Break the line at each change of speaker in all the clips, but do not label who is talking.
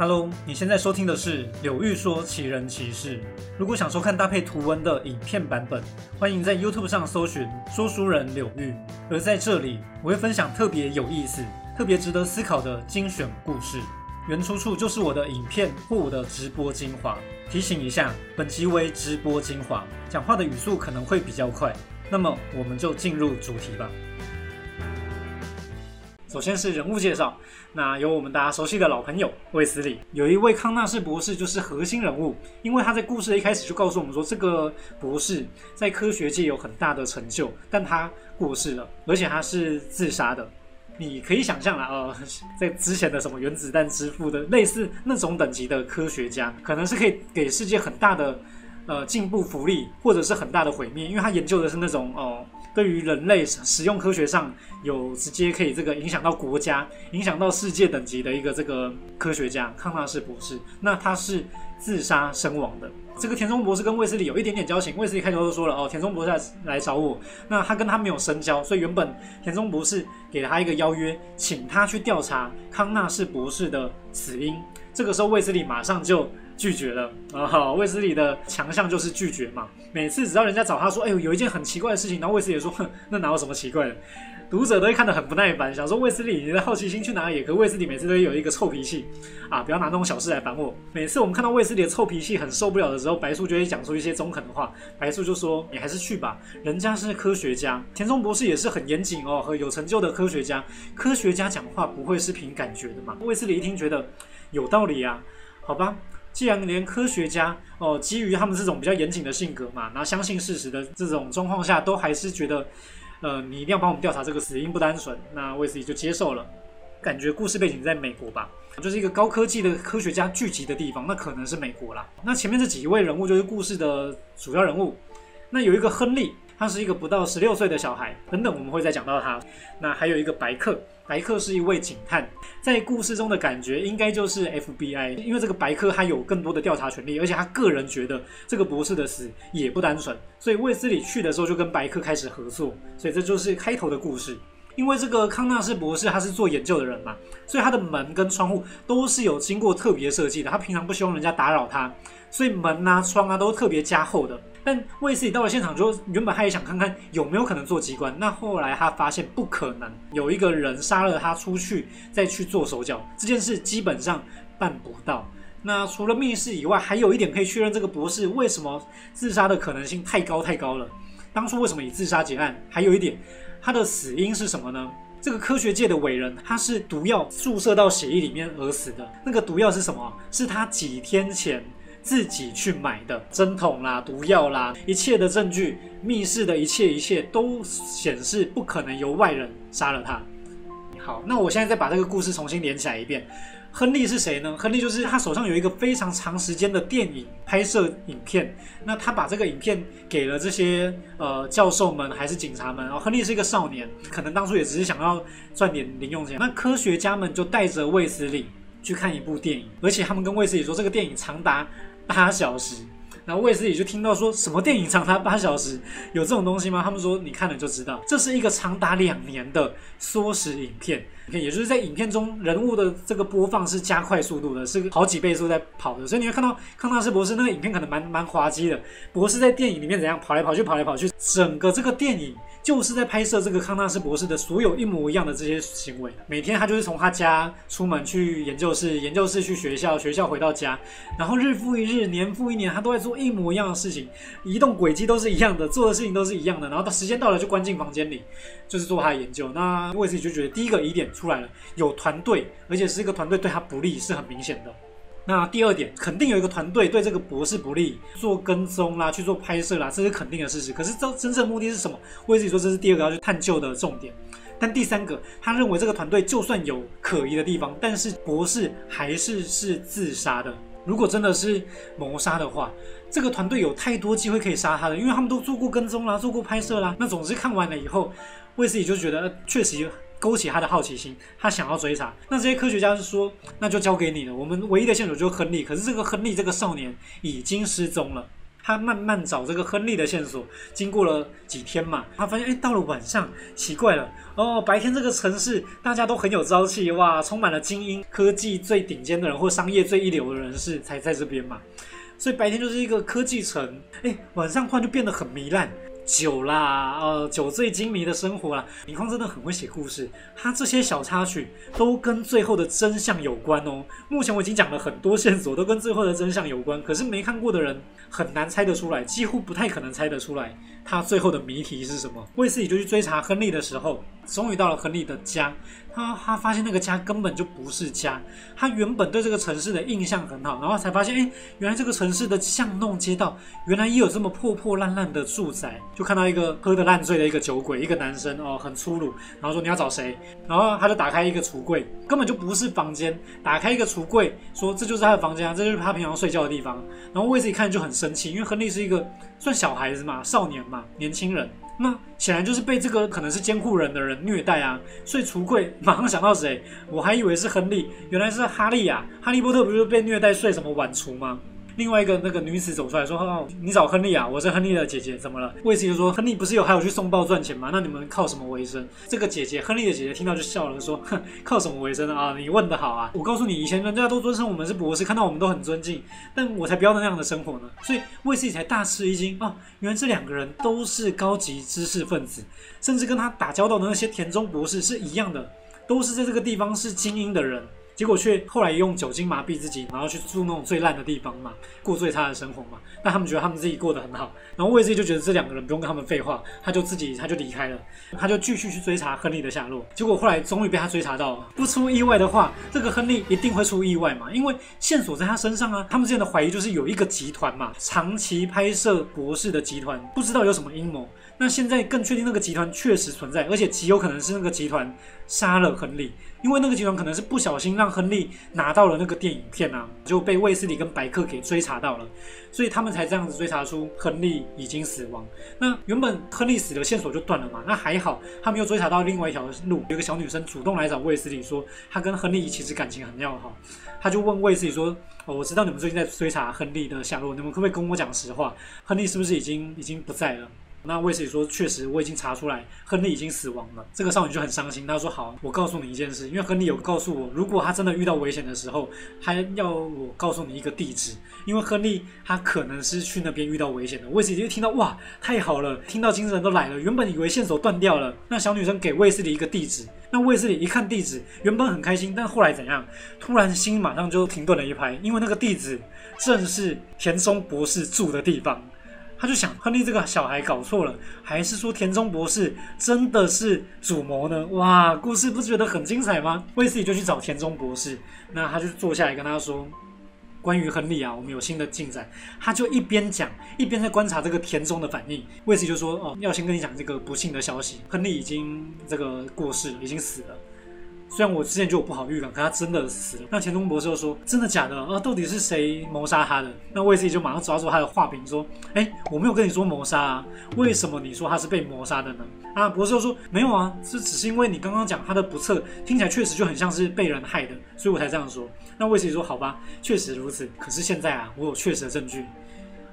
Hello，你现在收听的是柳玉说奇人奇事。如果想收看搭配图文的影片版本，欢迎在 YouTube 上搜寻说书人柳玉。而在这里，我会分享特别有意思、特别值得思考的精选故事。原出处就是我的影片或我的直播精华。提醒一下，本集为直播精华，讲话的语速可能会比较快。那么，我们就进入主题吧。首先是人物介绍，那有我们大家熟悉的老朋友卫斯理，有一位康纳士博士就是核心人物，因为他在故事的一开始就告诉我们说，这个博士在科学界有很大的成就，但他过世了，而且他是自杀的。你可以想象啦，呃，在之前的什么原子弹之父的类似那种等级的科学家，可能是可以给世界很大的呃进步福利，或者是很大的毁灭，因为他研究的是那种哦。对于人类使用科学上有直接可以这个影响到国家、影响到世界等级的一个这个科学家康纳士博士，那他是自杀身亡的。这个田中博士跟卫斯理有一点点交情，卫斯理开头就说了哦，田中博士来来找我，那他跟他没有深交，所以原本田中博士给了他一个邀约，请他去调查康纳士博士的死因。这个时候卫斯理马上就。拒绝了啊！哈卫斯理的强项就是拒绝嘛。每次只要人家找他说：“哎呦，有一件很奇怪的事情。”然后卫斯理说：“哼，那哪有什么奇怪的？”读者都会看得很不耐烦，想说：“卫斯理，你的好奇心去哪里？”可卫斯理每次都有一个臭脾气啊！不要拿那种小事来烦我。每次我们看到卫斯理的臭脾气很受不了的时候，白素就会讲出一些中肯的话。白素就说：“你还是去吧，人家是科学家，田中博士也是很严谨哦和有成就的科学家。科学家讲话不会是凭感觉的嘛。”卫斯理一听觉得有道理啊，好吧。既然连科学家哦，基于他们这种比较严谨的性格嘛，然后相信事实的这种状况下，都还是觉得，呃，你一定要帮我们调查这个死因不单纯，那卫斯理就接受了。感觉故事背景在美国吧，就是一个高科技的科学家聚集的地方，那可能是美国啦。那前面这几位人物就是故事的主要人物，那有一个亨利。他是一个不到十六岁的小孩，等等，我们会再讲到他。那还有一个白客，白客是一位警探，在故事中的感觉应该就是 FBI，因为这个白客他有更多的调查权利，而且他个人觉得这个博士的死也不单纯，所以卫斯理去的时候就跟白客开始合作，所以这就是开头的故事。因为这个康纳斯博士他是做研究的人嘛，所以他的门跟窗户都是有经过特别设计的，他平常不希望人家打扰他，所以门啊窗啊都特别加厚的。但卫斯理到了现场，就原本他也想看看有没有可能做机关，那后来他发现不可能，有一个人杀了他出去再去做手脚，这件事基本上办不到。那除了密室以外，还有一点可以确认这个博士为什么自杀的可能性太高太高了。当初为什么以自杀结案？还有一点，他的死因是什么呢？这个科学界的伟人，他是毒药注射到血液里面而死的。那个毒药是什么？是他几天前。自己去买的针筒啦、毒药啦，一切的证据，密室的一切一切都显示不可能由外人杀了他。好，那我现在再把这个故事重新连起来一遍。亨利是谁呢？亨利就是他手上有一个非常长时间的电影拍摄影片，那他把这个影片给了这些呃教授们还是警察们。然后亨利是一个少年，可能当初也只是想要赚点零用钱。那科学家们就带着卫斯理去看一部电影，而且他们跟卫斯理说，这个电影长达。八小时，然后卫斯理就听到说什么电影长达八小时，有这种东西吗？他们说你看了就知道，这是一个长达两年的缩时影片。也就是在影片中，人物的这个播放是加快速度的，是好几倍速在跑的，所以你会看到康纳斯博士那个影片可能蛮蛮滑稽的。博士在电影里面怎样跑来跑去，跑来跑去，整个这个电影就是在拍摄这个康纳斯博士的所有一模一样的这些行为。每天他就是从他家出门去研究室，研究室去学校，学校回到家，然后日复一日，年复一年，他都在做一模一样的事情，移动轨迹都是一样的，做的事情都是一样的，然后到时间到了就关进房间里，就是做他的研究。那我自己就觉得第一个疑点。出来了，有团队，而且是一个团队对他不利，是很明显的。那第二点，肯定有一个团队对这个博士不利，做跟踪啦，去做拍摄啦，这是肯定的事实。可是这真正目的是什么？我自己说这是第二个要去探究的重点。但第三个，他认为这个团队就算有可疑的地方，但是博士还是是自杀的。如果真的是谋杀的话，这个团队有太多机会可以杀他了，因为他们都做过跟踪啦，做过拍摄啦。那总之看完了以后，卫斯理就觉得确实。勾起他的好奇心，他想要追查。那这些科学家是说，那就交给你了。我们唯一的线索就是亨利，可是这个亨利这个少年已经失踪了。他慢慢找这个亨利的线索，经过了几天嘛，他发现哎，到了晚上，奇怪了哦，白天这个城市大家都很有朝气哇，充满了精英、科技最顶尖的人或商业最一流的人士才在这边嘛，所以白天就是一个科技城，哎，晚上突然就变得很糜烂。酒啦，呃，酒醉金迷的生活啦。李匡真的很会写故事，他这些小插曲都跟最后的真相有关哦。目前我已经讲了很多线索，都跟最后的真相有关，可是没看过的人很难猜得出来，几乎不太可能猜得出来他最后的谜题是什么。卫斯理就去追查亨利的时候，终于到了亨利的家。他他发现那个家根本就不是家，他原本对这个城市的印象很好，然后才发现，哎，原来这个城市的巷弄街道，原来也有这么破破烂烂的住宅。就看到一个喝得烂醉的一个酒鬼，一个男生哦，很粗鲁，然后说你要找谁？然后他就打开一个橱柜，根本就不是房间，打开一个橱柜，说这就是他的房间啊，这就是他平常睡觉的地方。然后卫斯一看就很生气，因为亨利是一个算小孩子嘛，少年嘛，年轻人。那显然就是被这个可能是监护人的人虐待啊，所以橱柜 马上想到谁？我还以为是亨利，原来是哈利呀！哈利波特不是被虐待睡什么晚厨吗？另外一个那个女子走出来说：“哦，你找亨利啊？我是亨利的姐姐，怎么了？”卫斯理就说：“亨利不是有还有去送报赚钱吗？那你们靠什么为生？”这个姐姐，亨利的姐姐听到就笑了，说：“哼，靠什么为生啊？你问的好啊！我告诉你，以前人家都尊称我们是博士，看到我们都很尊敬，但我才不要那样的生活呢。”所以卫斯理才大吃一惊啊！原来这两个人都是高级知识分子，甚至跟他打交道的那些田中博士是一样的，都是在这个地方是精英的人。结果却后来用酒精麻痹自己，然后去住那种最烂的地方嘛，过最差的生活嘛。但他们觉得他们自己过得很好，然后卫斯理就觉得这两个人不用跟他们废话，他就自己他就离开了，他就继续去追查亨利的下落。结果后来终于被他追查到了，不出意外的话，这个亨利一定会出意外嘛，因为线索在他身上啊。他们之前的怀疑就是有一个集团嘛，长期拍摄博士的集团，不知道有什么阴谋。那现在更确定那个集团确实存在，而且极有可能是那个集团杀了亨利，因为那个集团可能是不小心让亨利拿到了那个电影片啊，就被卫斯理跟白客给追查到了，所以他们才这样子追查出亨利已经死亡。那原本亨利死的线索就断了嘛，那还好，他们又追查到另外一条路，有个小女生主动来找卫斯理说，她跟亨利其实感情很要好，她就问卫斯理说，哦，我知道你们最近在追查亨利的下落，你们可不可以跟我讲实话，亨利是不是已经已经不在了？那卫斯理说：“确实，我已经查出来，亨利已经死亡了。”这个少女就很伤心。她说：“好，我告诉你一件事，因为亨利有告诉我，如果他真的遇到危险的时候，他要我告诉你一个地址，因为亨利他可能是去那边遇到危险的。”卫斯理就听到哇，太好了，听到精神都来了。原本以为线索断掉了，那小女生给卫斯理一个地址，那卫斯理一看地址，原本很开心，但后来怎样？突然心马上就停顿了一拍，因为那个地址正是田中博士住的地方。他就想，亨利这个小孩搞错了，还是说田中博士真的是主谋呢？哇，故事不觉得很精彩吗？卫斯理就去找田中博士，那他就坐下来跟他说，关于亨利啊，我们有新的进展。他就一边讲，一边在观察这个田中的反应。卫斯理就说，哦，要先跟你讲这个不幸的消息，亨利已经这个过世了，已经死了。虽然我之前就有不好预感，可他真的死了。那钱钟博士又说：“真的假的？啊，到底是谁谋杀他的？”那卫斯理就马上抓住他的话柄说：“哎，我没有跟你说谋杀啊，为什么你说他是被谋杀的呢？”啊，博士又说：“没有啊，这只是因为你刚刚讲他的不测，听起来确实就很像是被人害的，所以我才这样说。”那卫斯理说：“好吧，确实如此。可是现在啊，我有确实的证据，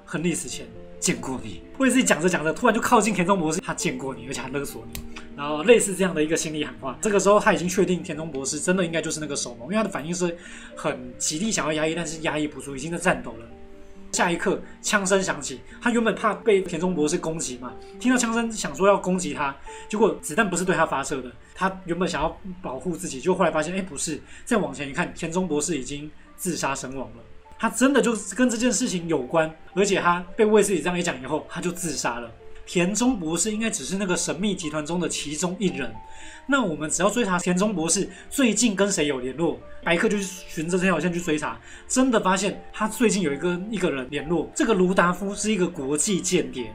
亨利死前见过你。”卫斯理讲着讲着，突然就靠近田中博士，他见过你，而且还勒索你。然后类似这样的一个心理喊话，这个时候他已经确定田中博士真的应该就是那个守谋，因为他的反应是很极力想要压抑，但是压抑不住，已经在颤抖了。下一刻枪声响起，他原本怕被田中博士攻击嘛，听到枪声想说要攻击他，结果子弹不是对他发射的，他原本想要保护自己，就后来发现哎不是，再往前一看，田中博士已经自杀身亡了，他真的就跟这件事情有关，而且他被卫斯理这样一讲以后，他就自杀了。田中博士应该只是那个神秘集团中的其中一人。那我们只要追查田中博士最近跟谁有联络，白客就循着这条线去追查，真的发现他最近有一个一个人联络。这个卢达夫是一个国际间谍，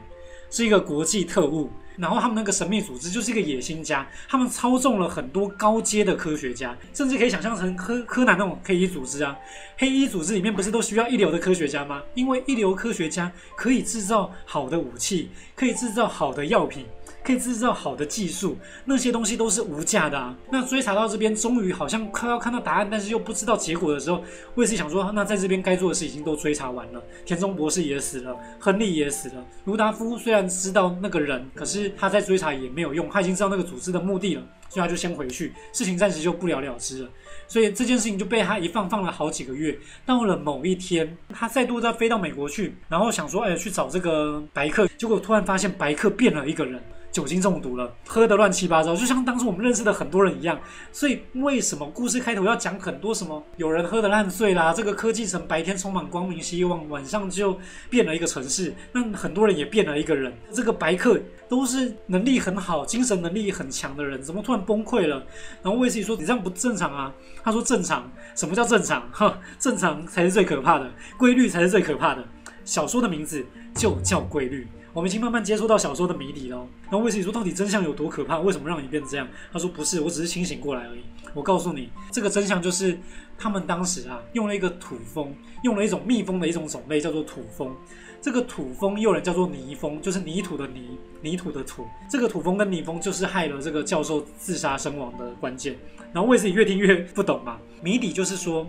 是一个国际特务。然后他们那个神秘组织就是一个野心家，他们操纵了很多高阶的科学家，甚至可以想象成柯柯南那种黑衣组织啊。黑衣组织里面不是都需要一流的科学家吗？因为一流科学家可以制造好的武器，可以制造好的药品，可以制造好的技术，那些东西都是无价的啊。那追查到这边，终于好像快要看到答案，但是又不知道结果的时候，卫斯理想说，那在这边该做的事已经都追查完了，田中博士也死了，亨利也死了，卢达夫虽然知道那个人，可是他在追查也没有用，他已经知道那个组织的目的了，所以他就先回去，事情暂时就不了了之了。所以这件事情就被他一放放了好几个月。到了某一天，他再度再飞到美国去，然后想说，哎，去找这个白客，结果突然发现白客变了一个人。酒精中毒了，喝得乱七八糟，就像当初我们认识的很多人一样。所以为什么故事开头要讲很多什么？有人喝得烂醉啦，这个科技城白天充满光明希望，晚上就变了一个城市。那很多人也变了一个人。这个白客都是能力很好、精神能力很强的人，怎么突然崩溃了？然后卫斯理说：“你这样不正常啊！”他说：“正常？什么叫正常？哈，正常才是最可怕的，规律才是最可怕的。小说的名字就叫规律。”我们已经慢慢接触到小说的谜底了。然后卫斯理说：“到底真相有多可怕？为什么让你变这样？”他说：“不是，我只是清醒过来而已。我告诉你，这个真相就是他们当时啊，用了一个土蜂，用了一种蜜蜂的一种种类，叫做土蜂。这个土蜂又人叫做泥蜂，就是泥土的泥，泥土的土。这个土蜂跟泥蜂就是害了这个教授自杀身亡的关键。然后卫斯理越听越不懂嘛，谜底就是说。”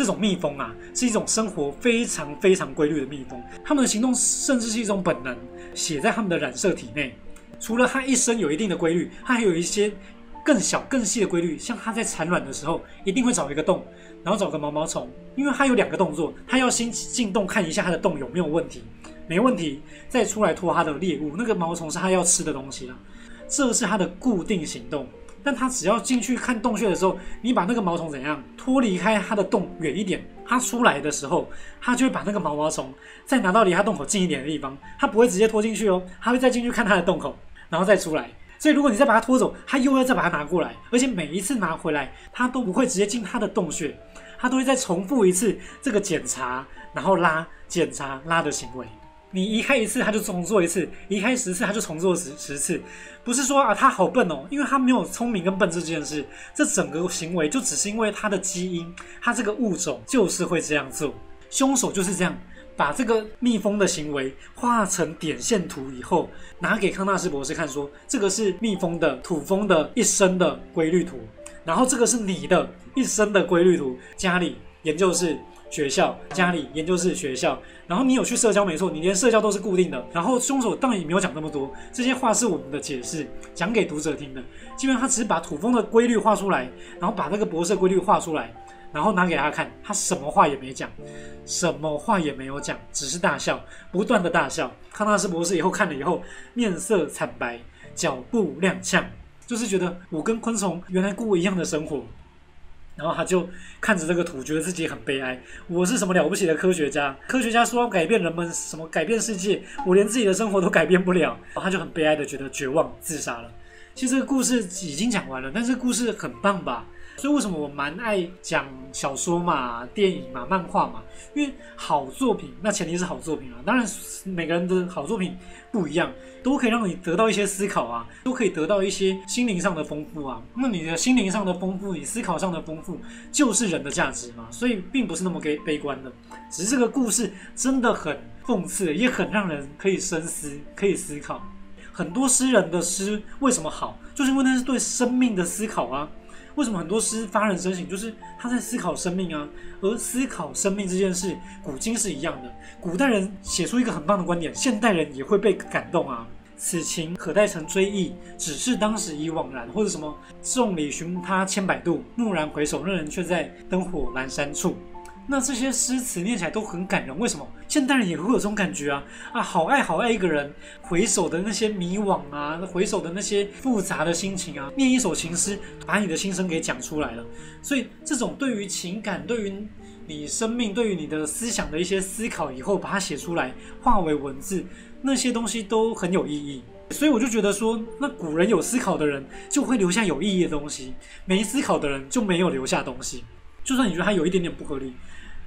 这种蜜蜂啊，是一种生活非常非常规律的蜜蜂，它们的行动甚至是一种本能，写在它们的染色体内。除了它一生有一定的规律，它还有一些更小更细的规律，像它在产卵的时候，一定会找一个洞，然后找个毛毛虫，因为它有两个动作，它要先进洞看一下它的洞有没有问题，没问题再出来拖它的猎物。那个毛虫是它要吃的东西啊，这是它的固定行动。但它只要进去看洞穴的时候，你把那个毛虫怎样脱离开它的洞远一点，它出来的时候，它就会把那个毛毛虫再拿到离它洞口近一点的地方，它不会直接拖进去哦，它会再进去看它的洞口，然后再出来。所以如果你再把它拖走，它又要再把它拿过来，而且每一次拿回来，它都不会直接进它的洞穴，它都会再重复一次这个检查，然后拉、检查、拉的行为。你移开一次，他就重做一次；移开十次，他就重做十十次。不是说啊，他好笨哦，因为他没有聪明跟笨这件事。这整个行为就只是因为他的基因，他这个物种就是会这样做。凶手就是这样，把这个蜜蜂的行为画成点线图以后，拿给康纳斯博士看，说这个是蜜蜂的土蜂的一生的规律图，然后这个是你的一生的规律图。家里研究室。学校、家里、研究室、学校，然后你有去社交，没错，你连社交都是固定的。然后凶手当然也没有讲那么多，这些话是我们的解释，讲给读者听的。基本上他只是把土蜂的规律画出来，然后把那个博士规律画出来，然后拿给他看，他什么话也没讲，什么话也没有讲，只是大笑，不断的大笑。康纳斯博士以后看了以后，面色惨白，脚步踉跄，就是觉得我跟昆虫原来过一样的生活。然后他就看着这个图，觉得自己很悲哀。我是什么了不起的科学家？科学家说要改变人们，什么改变世界，我连自己的生活都改变不了。然后他就很悲哀的觉得绝望，自杀了。其实故事已经讲完了，但是故事很棒吧？所以为什么我蛮爱讲小说嘛、电影嘛、漫画嘛？因为好作品，那前提是好作品啊。当然，每个人的好作品不一样，都可以让你得到一些思考啊，都可以得到一些心灵上的丰富啊。那你的心灵上的丰富，你思考上的丰富，就是人的价值嘛。所以并不是那么悲悲观的，只是这个故事真的很讽刺，也很让人可以深思、可以思考。很多诗人的诗为什么好，就是因为那是对生命的思考啊。为什么很多诗发人深省？就是他在思考生命啊，而思考生命这件事，古今是一样的。古代人写出一个很棒的观点，现代人也会被感动啊。此情可待成追忆，只是当时已惘然。或者什么众里寻他千百度，蓦然回首，那人却在灯火阑珊处。那这些诗词念起来都很感人，为什么现代人也会有这种感觉啊？啊，好爱好爱一个人，回首的那些迷惘啊，回首的那些复杂的心情啊，念一首情诗，把你的心声给讲出来了。所以这种对于情感、对于你生命、对于你的思想的一些思考，以后把它写出来，化为文字，那些东西都很有意义。所以我就觉得说，那古人有思考的人就会留下有意义的东西，没思考的人就没有留下东西。就算你觉得它有一点点不合理。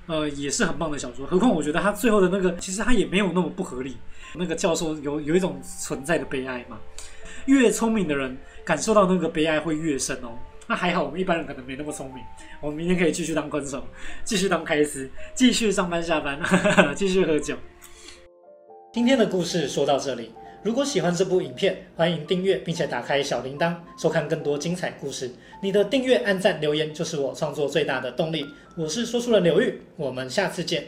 呃，也是很棒的小说。何况我觉得他最后的那个，其实他也没有那么不合理。那个教授有有一种存在的悲哀嘛。越聪明的人感受到那个悲哀会越深哦。那还好，我们一般人可能没那么聪明。我们明天可以继续当观众，继续当开司，继续上班下班，继续喝酒。今天的故事说到这里。如果喜欢这部影片，欢迎订阅并且打开小铃铛，收看更多精彩故事。你的订阅、按赞、留言就是我创作最大的动力。我是说书人刘玉，我们下次见。